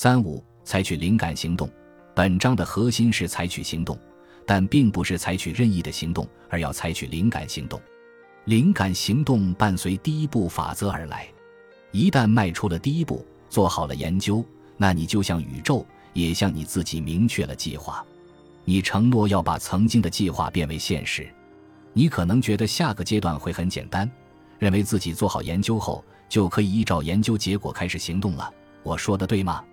三五，采取灵感行动。本章的核心是采取行动，但并不是采取任意的行动，而要采取灵感行动。灵感行动伴随第一步法则而来。一旦迈出了第一步，做好了研究，那你就像宇宙，也像你自己明确了计划。你承诺要把曾经的计划变为现实。你可能觉得下个阶段会很简单，认为自己做好研究后就可以依照研究结果开始行动了。我说的对吗？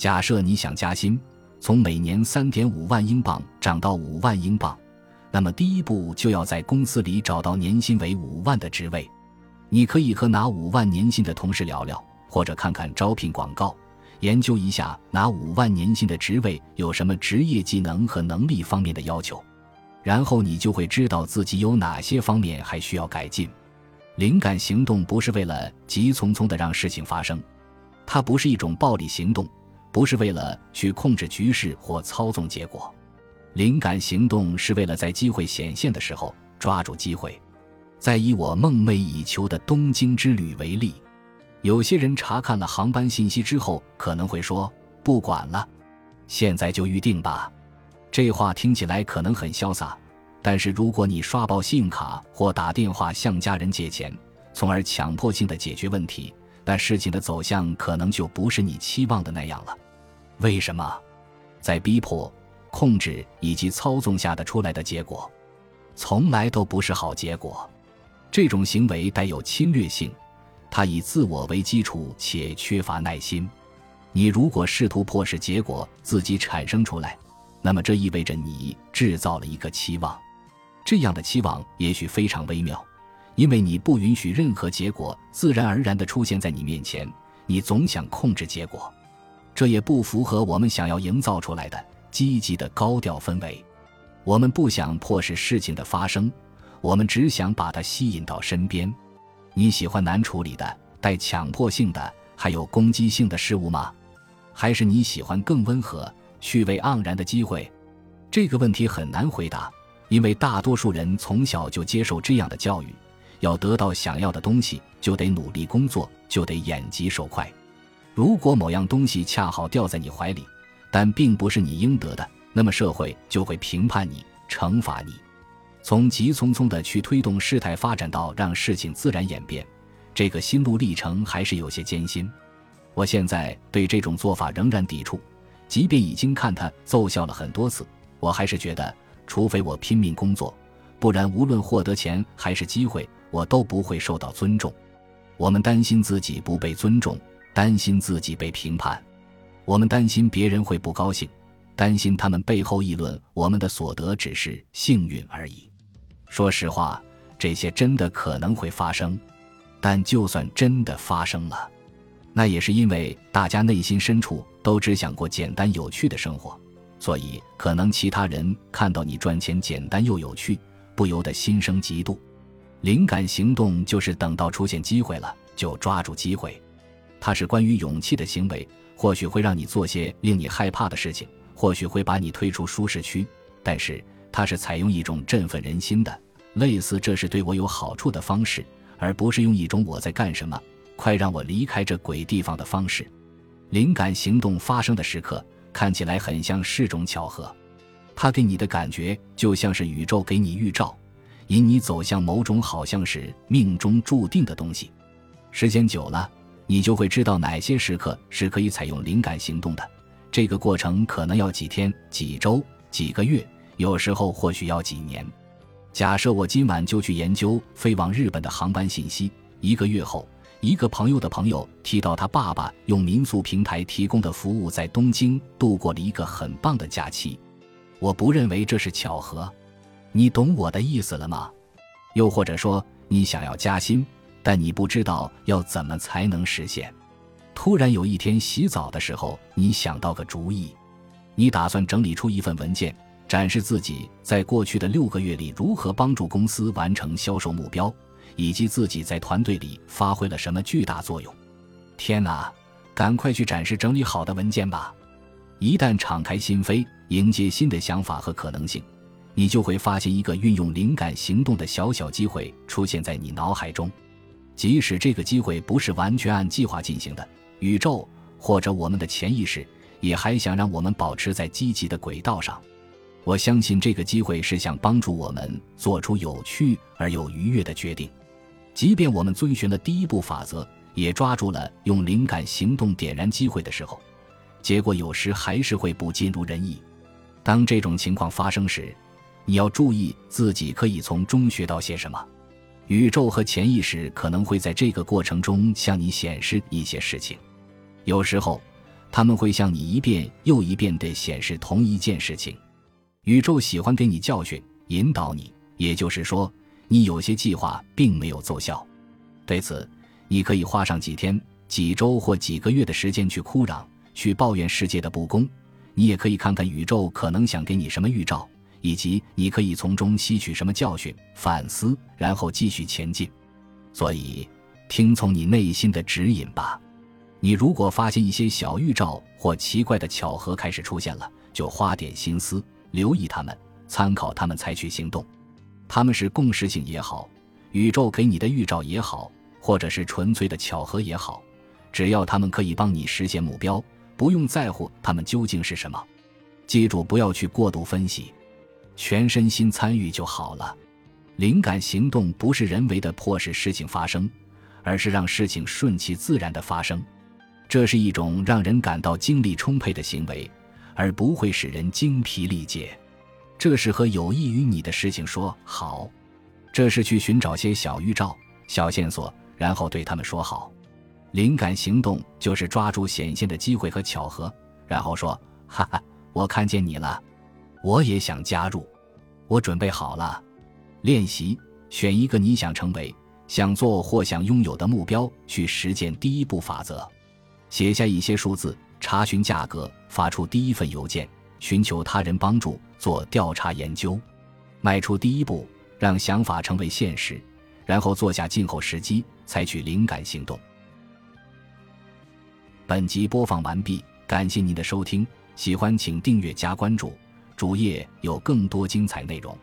假设你想加薪，从每年三点五万英镑涨到五万英镑，那么第一步就要在公司里找到年薪为五万的职位。你可以和拿五万年薪的同事聊聊，或者看看招聘广告，研究一下拿五万年薪的职位有什么职业技能和能力方面的要求，然后你就会知道自己有哪些方面还需要改进。灵感行动不是为了急匆匆的让事情发生，它不是一种暴力行动。不是为了去控制局势或操纵结果，灵感行动是为了在机会显现的时候抓住机会。再以我梦寐以求的东京之旅为例，有些人查看了航班信息之后可能会说：“不管了，现在就预定吧。”这话听起来可能很潇洒，但是如果你刷爆信用卡或打电话向家人借钱，从而强迫性的解决问题。那事情的走向可能就不是你期望的那样了。为什么？在逼迫、控制以及操纵下的出来的结果，从来都不是好结果。这种行为带有侵略性，它以自我为基础且缺乏耐心。你如果试图迫使结果自己产生出来，那么这意味着你制造了一个期望。这样的期望也许非常微妙。因为你不允许任何结果自然而然地出现在你面前，你总想控制结果，这也不符合我们想要营造出来的积极的高调氛围。我们不想迫使事情的发生，我们只想把它吸引到身边。你喜欢难处理的、带强迫性的、还有攻击性的事物吗？还是你喜欢更温和、趣味盎然的机会？这个问题很难回答，因为大多数人从小就接受这样的教育。要得到想要的东西，就得努力工作，就得眼疾手快。如果某样东西恰好掉在你怀里，但并不是你应得的，那么社会就会评判你、惩罚你。从急匆匆的去推动事态发展到让事情自然演变，这个心路历程还是有些艰辛。我现在对这种做法仍然抵触，即便已经看它奏效了很多次，我还是觉得，除非我拼命工作，不然无论获得钱还是机会。我都不会受到尊重。我们担心自己不被尊重，担心自己被评判，我们担心别人会不高兴，担心他们背后议论我们的所得只是幸运而已。说实话，这些真的可能会发生，但就算真的发生了，那也是因为大家内心深处都只想过简单有趣的生活，所以可能其他人看到你赚钱简单又有趣，不由得心生嫉妒。灵感行动就是等到出现机会了就抓住机会，它是关于勇气的行为，或许会让你做些令你害怕的事情，或许会把你推出舒适区，但是它是采用一种振奋人心的，类似这是对我有好处的方式，而不是用一种我在干什么，快让我离开这鬼地方的方式。灵感行动发生的时刻看起来很像是种巧合，它给你的感觉就像是宇宙给你预兆。引你走向某种好像是命中注定的东西，时间久了，你就会知道哪些时刻是可以采用灵感行动的。这个过程可能要几天、几周、几个月，有时候或许要几年。假设我今晚就去研究飞往日本的航班信息，一个月后，一个朋友的朋友提到他爸爸用民宿平台提供的服务在东京度过了一个很棒的假期。我不认为这是巧合。你懂我的意思了吗？又或者说，你想要加薪，但你不知道要怎么才能实现。突然有一天洗澡的时候，你想到个主意，你打算整理出一份文件，展示自己在过去的六个月里如何帮助公司完成销售目标，以及自己在团队里发挥了什么巨大作用。天哪，赶快去展示整理好的文件吧！一旦敞开心扉，迎接新的想法和可能性。你就会发现一个运用灵感行动的小小机会出现在你脑海中，即使这个机会不是完全按计划进行的，宇宙或者我们的潜意识，也还想让我们保持在积极的轨道上。我相信这个机会是想帮助我们做出有趣而又愉悦的决定，即便我们遵循了第一步法则，也抓住了用灵感行动点燃机会的时候，结果有时还是会不尽如人意。当这种情况发生时，你要注意自己可以从中学到些什么。宇宙和潜意识可能会在这个过程中向你显示一些事情，有时候他们会向你一遍又一遍地显示同一件事情。宇宙喜欢给你教训，引导你。也就是说，你有些计划并没有奏效。对此，你可以花上几天、几周或几个月的时间去哭嚷、去抱怨世界的不公。你也可以看看宇宙可能想给你什么预兆。以及你可以从中吸取什么教训、反思，然后继续前进。所以，听从你内心的指引吧。你如果发现一些小预兆或奇怪的巧合开始出现了，就花点心思留意他们，参考他们采取行动。他们是共识性也好，宇宙给你的预兆也好，或者是纯粹的巧合也好，只要他们可以帮你实现目标，不用在乎他们究竟是什么。记住，不要去过度分析。全身心参与就好了。灵感行动不是人为的迫使事情发生，而是让事情顺其自然的发生。这是一种让人感到精力充沛的行为，而不会使人精疲力竭。这是和有益于你的事情说好。这是去寻找些小预兆、小线索，然后对他们说好。灵感行动就是抓住显现的机会和巧合，然后说：“哈哈，我看见你了。”我也想加入，我准备好了。练习，选一个你想成为、想做或想拥有的目标，去实践第一步法则。写下一些数字，查询价格，发出第一份邮件，寻求他人帮助，做调查研究。迈出第一步，让想法成为现实，然后做下静候时机，采取灵感行动。本集播放完毕，感谢您的收听，喜欢请订阅加关注。主页有更多精彩内容。